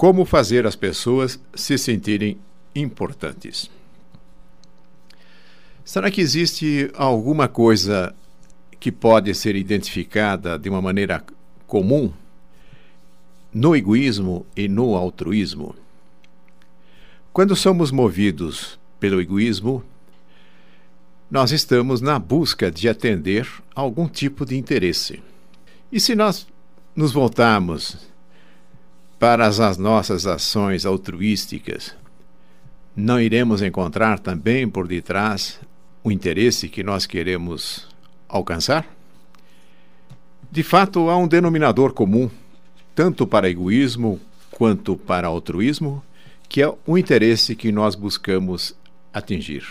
Como fazer as pessoas se sentirem importantes. Será que existe alguma coisa que pode ser identificada de uma maneira comum no egoísmo e no altruísmo? Quando somos movidos pelo egoísmo, nós estamos na busca de atender algum tipo de interesse. E se nós nos voltarmos para as nossas ações altruísticas, não iremos encontrar também por detrás o interesse que nós queremos alcançar? De fato, há um denominador comum, tanto para egoísmo quanto para altruísmo, que é o interesse que nós buscamos atingir.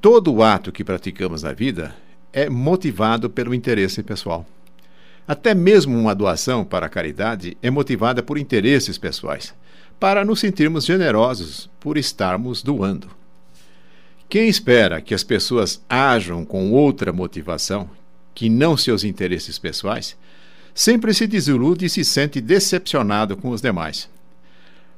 Todo ato que praticamos na vida é motivado pelo interesse pessoal. Até mesmo uma doação para a caridade é motivada por interesses pessoais, para nos sentirmos generosos por estarmos doando. Quem espera que as pessoas ajam com outra motivação, que não seus interesses pessoais, sempre se desilude e se sente decepcionado com os demais.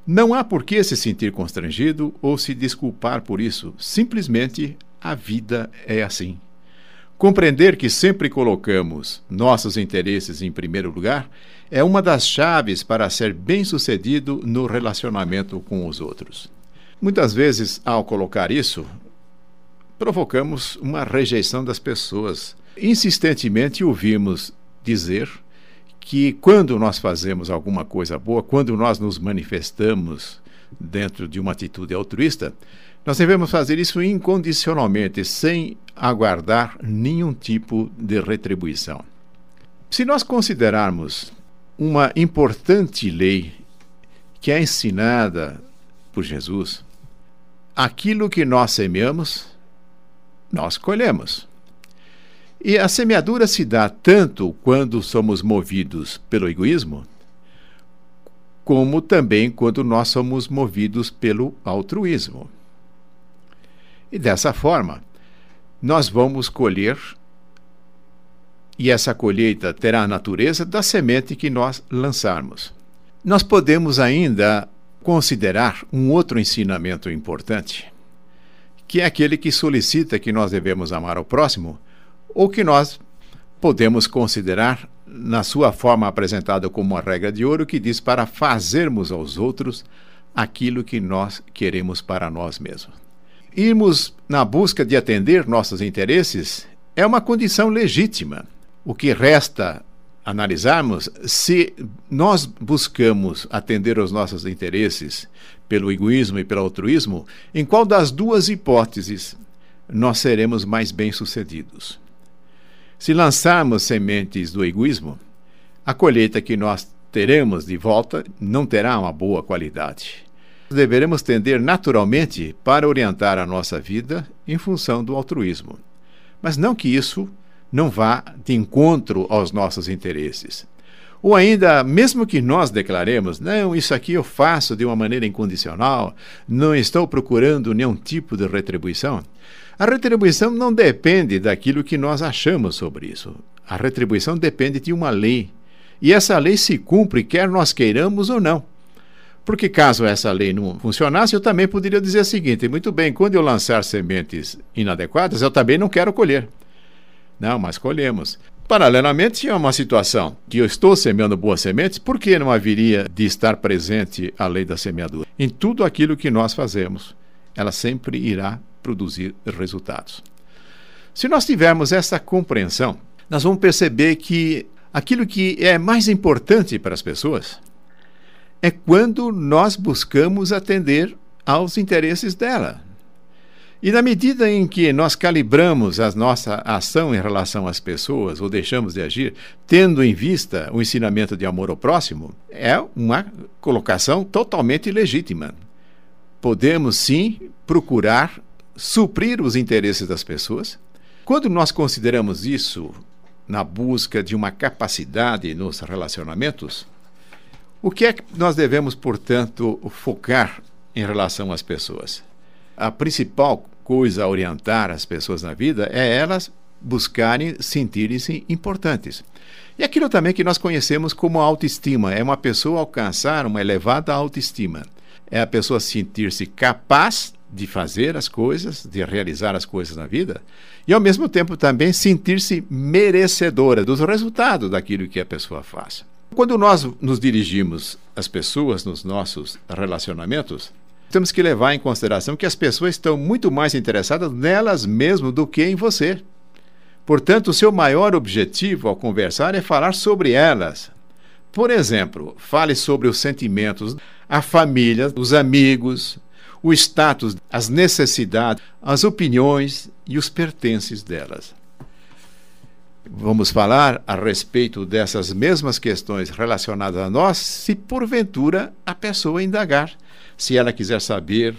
Não há por que se sentir constrangido ou se desculpar por isso. Simplesmente a vida é assim. Compreender que sempre colocamos nossos interesses em primeiro lugar é uma das chaves para ser bem-sucedido no relacionamento com os outros. Muitas vezes, ao colocar isso, provocamos uma rejeição das pessoas. Insistentemente ouvimos dizer que quando nós fazemos alguma coisa boa, quando nós nos manifestamos dentro de uma atitude altruísta, nós devemos fazer isso incondicionalmente, sem aguardar nenhum tipo de retribuição. Se nós considerarmos uma importante lei que é ensinada por Jesus, aquilo que nós semeamos, nós colhemos. E a semeadura se dá tanto quando somos movidos pelo egoísmo, como também quando nós somos movidos pelo altruísmo. E dessa forma, nós vamos colher, e essa colheita terá a natureza da semente que nós lançarmos. Nós podemos ainda considerar um outro ensinamento importante, que é aquele que solicita que nós devemos amar o próximo ou que nós podemos considerar na sua forma apresentada como uma regra de ouro que diz para fazermos aos outros aquilo que nós queremos para nós mesmos. Irmos na busca de atender nossos interesses é uma condição legítima. O que resta analisarmos se nós buscamos atender os nossos interesses pelo egoísmo e pelo altruísmo, em qual das duas hipóteses nós seremos mais bem-sucedidos. Se lançarmos sementes do egoísmo, a colheita que nós teremos de volta não terá uma boa qualidade. Deveremos tender naturalmente para orientar a nossa vida em função do altruísmo. Mas não que isso não vá de encontro aos nossos interesses. Ou ainda, mesmo que nós declaremos, não, isso aqui eu faço de uma maneira incondicional, não estou procurando nenhum tipo de retribuição, a retribuição não depende daquilo que nós achamos sobre isso. A retribuição depende de uma lei. E essa lei se cumpre, quer nós queiramos ou não. Porque caso essa lei não funcionasse, eu também poderia dizer o seguinte: muito bem, quando eu lançar sementes inadequadas, eu também não quero colher. Não, mas colhemos. Paralelamente, tinha uma situação que eu estou semeando boas sementes, por que não haveria de estar presente a lei da semeadura? Em tudo aquilo que nós fazemos, ela sempre irá produzir resultados. Se nós tivermos essa compreensão, nós vamos perceber que aquilo que é mais importante para as pessoas é quando nós buscamos atender aos interesses dela. E na medida em que nós calibramos a nossa ação em relação às pessoas, ou deixamos de agir, tendo em vista o ensinamento de amor ao próximo, é uma colocação totalmente legítima. Podemos sim procurar suprir os interesses das pessoas. Quando nós consideramos isso na busca de uma capacidade nos relacionamentos, o que é que nós devemos, portanto, focar em relação às pessoas? A principal coisa a orientar as pessoas na vida é elas buscarem sentirem-se importantes. E aquilo também que nós conhecemos como autoestima, é uma pessoa alcançar uma elevada autoestima. É a pessoa sentir-se capaz de fazer as coisas, de realizar as coisas na vida, e ao mesmo tempo também sentir-se merecedora dos resultados daquilo que a pessoa faz. Quando nós nos dirigimos às pessoas nos nossos relacionamentos, temos que levar em consideração que as pessoas estão muito mais interessadas nelas mesmas do que em você. Portanto, o seu maior objetivo ao conversar é falar sobre elas. Por exemplo, fale sobre os sentimentos, a família, os amigos, o status, as necessidades, as opiniões e os pertences delas. Vamos falar a respeito dessas mesmas questões relacionadas a nós, se porventura a pessoa indagar, se ela quiser saber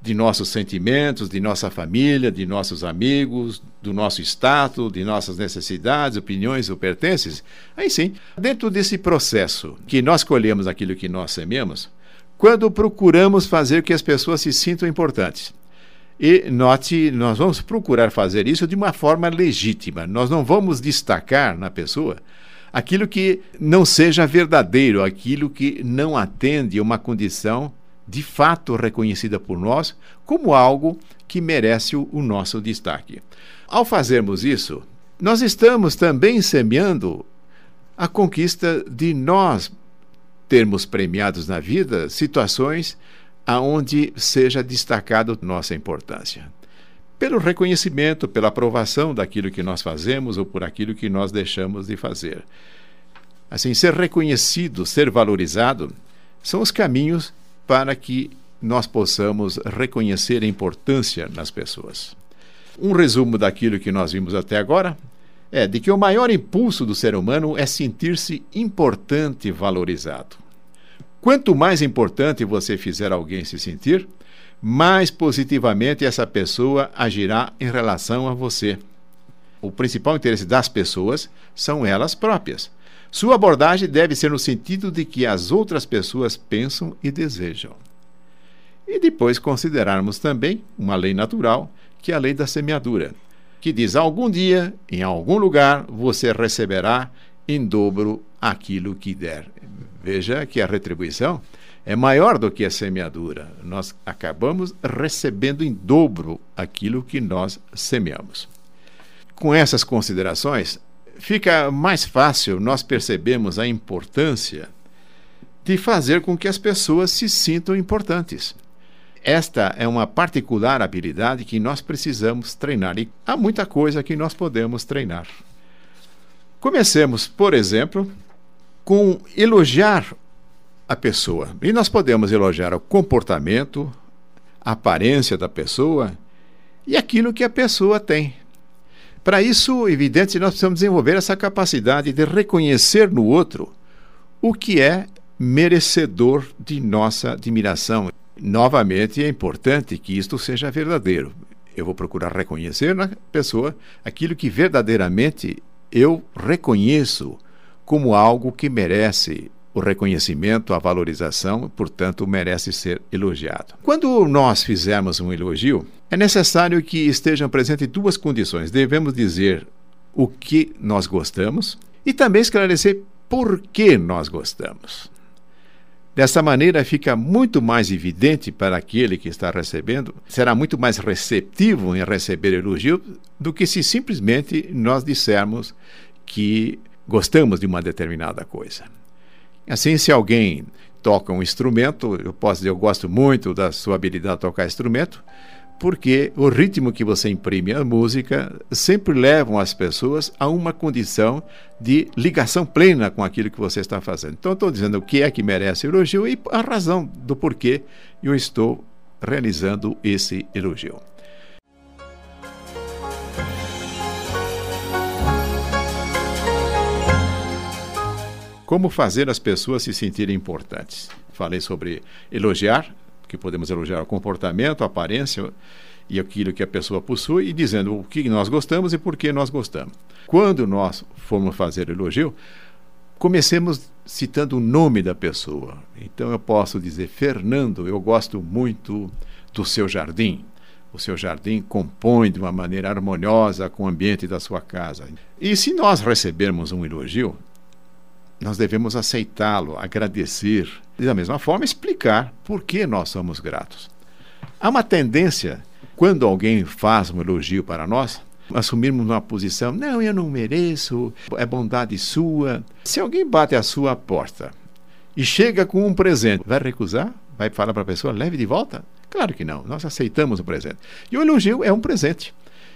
de nossos sentimentos, de nossa família, de nossos amigos, do nosso status, de nossas necessidades, opiniões ou pertences. Aí sim, dentro desse processo que nós colhemos aquilo que nós sememos, quando procuramos fazer que as pessoas se sintam importantes. E note, nós vamos procurar fazer isso de uma forma legítima. Nós não vamos destacar na pessoa aquilo que não seja verdadeiro, aquilo que não atende a uma condição de fato reconhecida por nós como algo que merece o, nosso destaque. Ao fazermos isso, nós estamos também semeando a conquista de nós termos premiados na vida situações aonde seja destacado nossa importância. Pelo reconhecimento, pela aprovação daquilo que nós fazemos ou por aquilo que nós deixamos de fazer. Assim, ser reconhecido, ser valorizado, são os caminhos para que nós possamos reconhecer a importância nas pessoas. Um resumo daquilo que nós vimos até agora é de que o maior impulso do ser humano é sentir-se importante e valorizado. Quanto mais importante você fizer alguém se sentir, mais positivamente essa pessoa agirá em relação a você. O principal interesse das pessoas são elas próprias. Sua abordagem deve ser no sentido de que as outras pessoas pensam e desejam. E depois considerarmos também uma lei natural, que é a lei da semeadura, que diz: algum dia, em algum lugar, você receberá em dobro aquilo que der. Veja que a retribuição é maior do que a semeadura. Nós acabamos recebendo em dobro aquilo que nós semeamos. Com essas considerações, fica mais fácil nós percebemos a importância de fazer com que as pessoas se sintam importantes. Esta é uma particular habilidade que nós precisamos treinar e há muita coisa que nós podemos treinar. Comecemos, por exemplo, com elogiar a pessoa. E nós podemos elogiar o comportamento, a aparência da pessoa e aquilo que a pessoa tem. Para isso, evidente, nós precisamos desenvolver essa capacidade de reconhecer no outro o que é merecedor de nossa admiração. Novamente, é importante que isto seja verdadeiro. Eu vou procurar reconhecer na pessoa aquilo que verdadeiramente eu reconheço como algo que merece o reconhecimento, a valorização, portanto, merece ser elogiado. Quando nós fizermos um elogio, é necessário que estejam presentes duas condições. Devemos dizer o que nós gostamos e também esclarecer por que nós gostamos. Dessa maneira, fica muito mais evidente para aquele que está recebendo, será muito mais receptivo em receber elogio do que se simplesmente nós dissermos que gostamos de uma determinada coisa. Assim, se alguém toca um instrumento, eu posso dizer, eu gosto muito da sua habilidade de tocar instrumento, porque o ritmo que você imprime à música sempre levam as pessoas a uma condição de ligação plena com aquilo que você está fazendo. Então, estou dizendo o que é que merece elogio e a razão do porquê eu estou realizando esse elogio. Como fazer as pessoas se sentirem importantes? Falei sobre elogiar, que podemos elogiar o comportamento, a aparência e aquilo que a pessoa possui, e dizendo o que nós gostamos e por que nós gostamos. Quando nós formos fazer elogio, comecemos citando o nome da pessoa. Então eu posso dizer: Fernando, eu gosto muito do seu jardim. o seu jardim compõe de uma maneira harmoniosa com o ambiente da sua casa. E se nós recebermos um elogio, nós devemos aceitá-lo, agradecer e, da mesma forma, explicar por que nós somos gratos. Há uma tendência, quando alguém faz um elogio para nós, assumirmos uma posição, não, eu não mereço, é bondade sua. Se alguém bate a sua porta e chega com um presente, vai recusar? Vai falar para a pessoa, leve de volta? Claro que não, nós aceitamos o presente. E o elogio é um presente.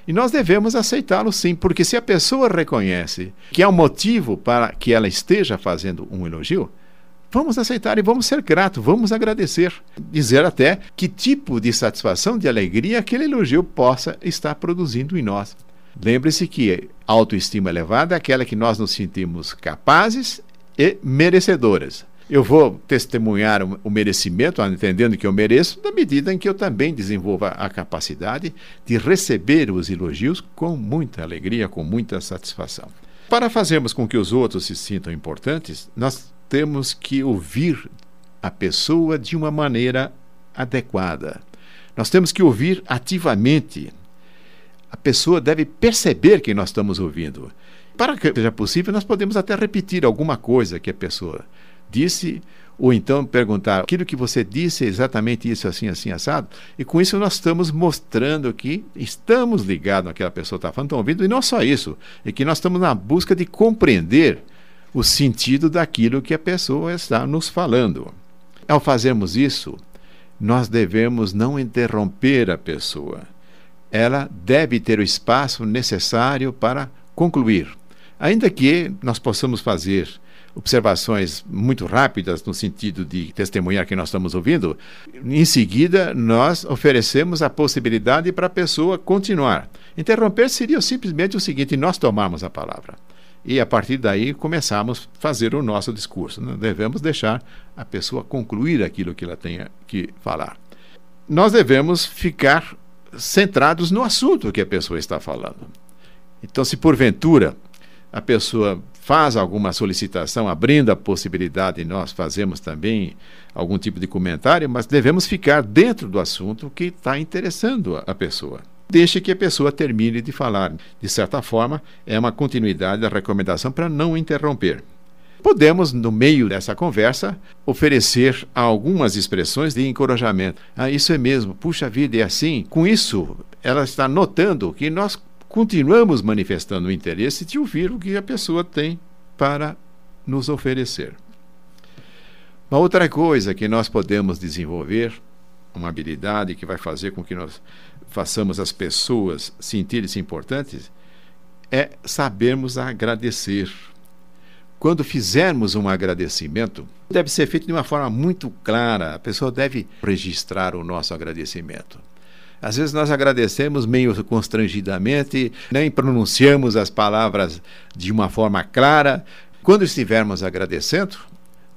E nós devemos aceitá-lo sim, porque se a pessoa reconhece que há um motivo para que ela esteja fazendo um elogio, vamos aceitar e vamos ser gratos, vamos agradecer. Dizer até que tipo de satisfação, de alegria aquele elogio possa estar produzindo em nós. Lembre-se que autoestima elevada é aquela que nós nos sentimos capazes e merecedoras. Eu vou testemunhar o merecimento, entendendo que eu mereço, na medida em que eu também desenvolva a capacidade de receber os elogios com muita alegria, com muita satisfação. Para fazermos com que os outros se sintam importantes, nós temos que ouvir a pessoa de uma maneira adequada. Nós temos que ouvir ativamente. A pessoa deve perceber que nós estamos ouvindo. Para que seja possível, nós podemos até repetir alguma coisa que a pessoa disse, ou então perguntar aquilo que você disse é exatamente isso, assim, assim, assado. E com isso nós estamos mostrando que estamos ligados naquela pessoa está falando, estão ouvindo, e não só isso, é que nós estamos na busca de compreender o sentido daquilo que a pessoa está nos falando. Ao fazermos isso, nós devemos não interromper a pessoa. Ela deve ter o espaço necessário para concluir. Ainda que nós possamos fazer observações muito rápidas no sentido de testemunhar que nós estamos ouvindo, em seguida nós oferecemos a possibilidade para a pessoa continuar. Interromper seria simplesmente o seguinte: nós tomarmos a palavra. E a partir daí começarmos a fazer o nosso discurso. Não devemos deixar a pessoa concluir aquilo que ela tenha que falar. Nós devemos ficar centrados no assunto que a pessoa está falando. Então, se porventura a pessoa faz alguma solicitação, abrindo a possibilidade, nós fazemos também algum tipo de comentário, mas devemos ficar dentro do assunto que está interessando a pessoa. Deixe que a pessoa termine de falar. De certa forma, é uma continuidade da recomendação para não interromper. Podemos, no meio dessa conversa, oferecer algumas expressões de encorajamento. Ah, isso é mesmo, puxa vida, é assim. Com isso, ela está notando que nós continuamos manifestando o interesse de ouvir o que a pessoa tem para nos oferecer. Uma outra coisa que nós podemos desenvolver, uma habilidade que vai fazer com que nós façamos as pessoas sentirem-se importantes, é sabermos agradecer. Quando fizermos um agradecimento, deve ser feito de uma forma muito clara. A pessoa deve registrar o nosso agradecimento. Às vezes nós agradecemos meio constrangidamente, nem pronunciamos as palavras de uma forma clara. Quando estivermos agradecendo,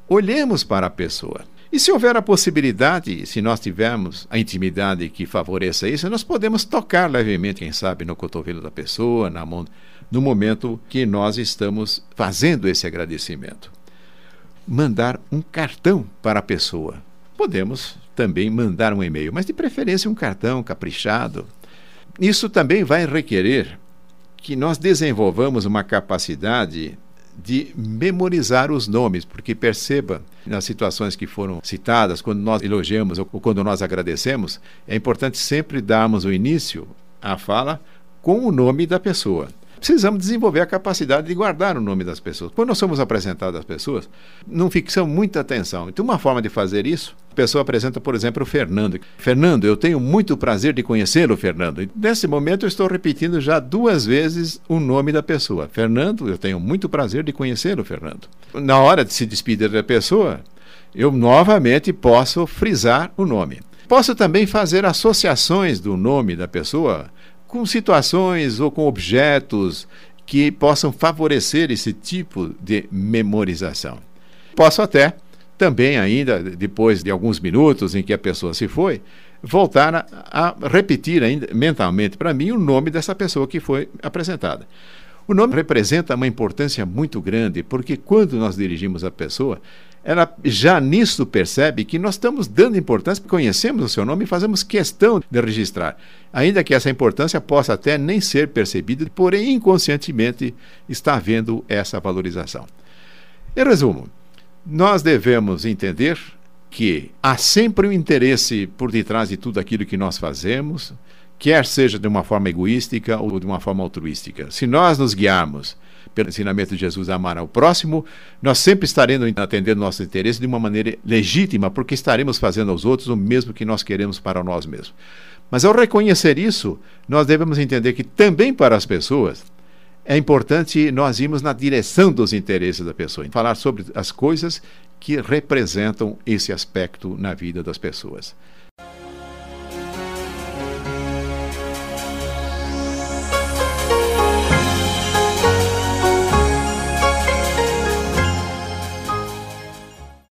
olhemos para a pessoa. E se houver a possibilidade, se nós tivermos a intimidade que favoreça isso, nós podemos tocar levemente, quem sabe, no cotovelo da pessoa, na mão, no momento que nós estamos fazendo esse agradecimento. Mandar um cartão para a pessoa. Podemos também mandar um e-mail, mas de preferência um cartão caprichado. Isso também vai requerer que nós desenvolvamos uma capacidade de memorizar os nomes, porque perceba, nas situações que foram citadas, quando nós elogiamos ou quando nós agradecemos, é importante sempre darmos o início à fala com o nome da pessoa precisamos desenvolver a capacidade de guardar o nome das pessoas. Quando nós somos apresentados às pessoas, não fixamos muita atenção. Então, uma forma de fazer isso, a pessoa apresenta, por exemplo, o Fernando. Fernando, eu tenho muito prazer de conhecê-lo, Fernando. E nesse momento, eu estou repetindo já duas vezes o nome da pessoa. Fernando, eu tenho muito prazer de conhecê-lo, Fernando. Na hora de se despedir da pessoa, eu novamente posso frisar o nome. Posso também fazer associações do nome da pessoa com situações ou com objetos que possam favorecer esse tipo de memorização. Posso até também ainda depois de alguns minutos em que a pessoa se foi, voltar a, a repetir ainda mentalmente para mim o nome dessa pessoa que foi apresentada. O nome representa uma importância muito grande, porque quando nós dirigimos a pessoa, ela já nisso percebe que nós estamos dando importância, conhecemos o seu nome e fazemos questão de registrar. Ainda que essa importância possa até nem ser percebida, porém inconscientemente está havendo essa valorização. Em resumo, nós devemos entender que há sempre um interesse por detrás de tudo aquilo que nós fazemos, quer seja de uma forma egoística ou de uma forma altruística. Se nós nos guiarmos pelo ensinamento de Jesus a amar ao próximo, nós sempre estaremos atendendo nossos interesses de uma maneira legítima, porque estaremos fazendo aos outros o mesmo que nós queremos para nós mesmos. Mas ao reconhecer isso, nós devemos entender que também para as pessoas é importante nós irmos na direção dos interesses da pessoa, falar sobre as coisas que representam esse aspecto na vida das pessoas.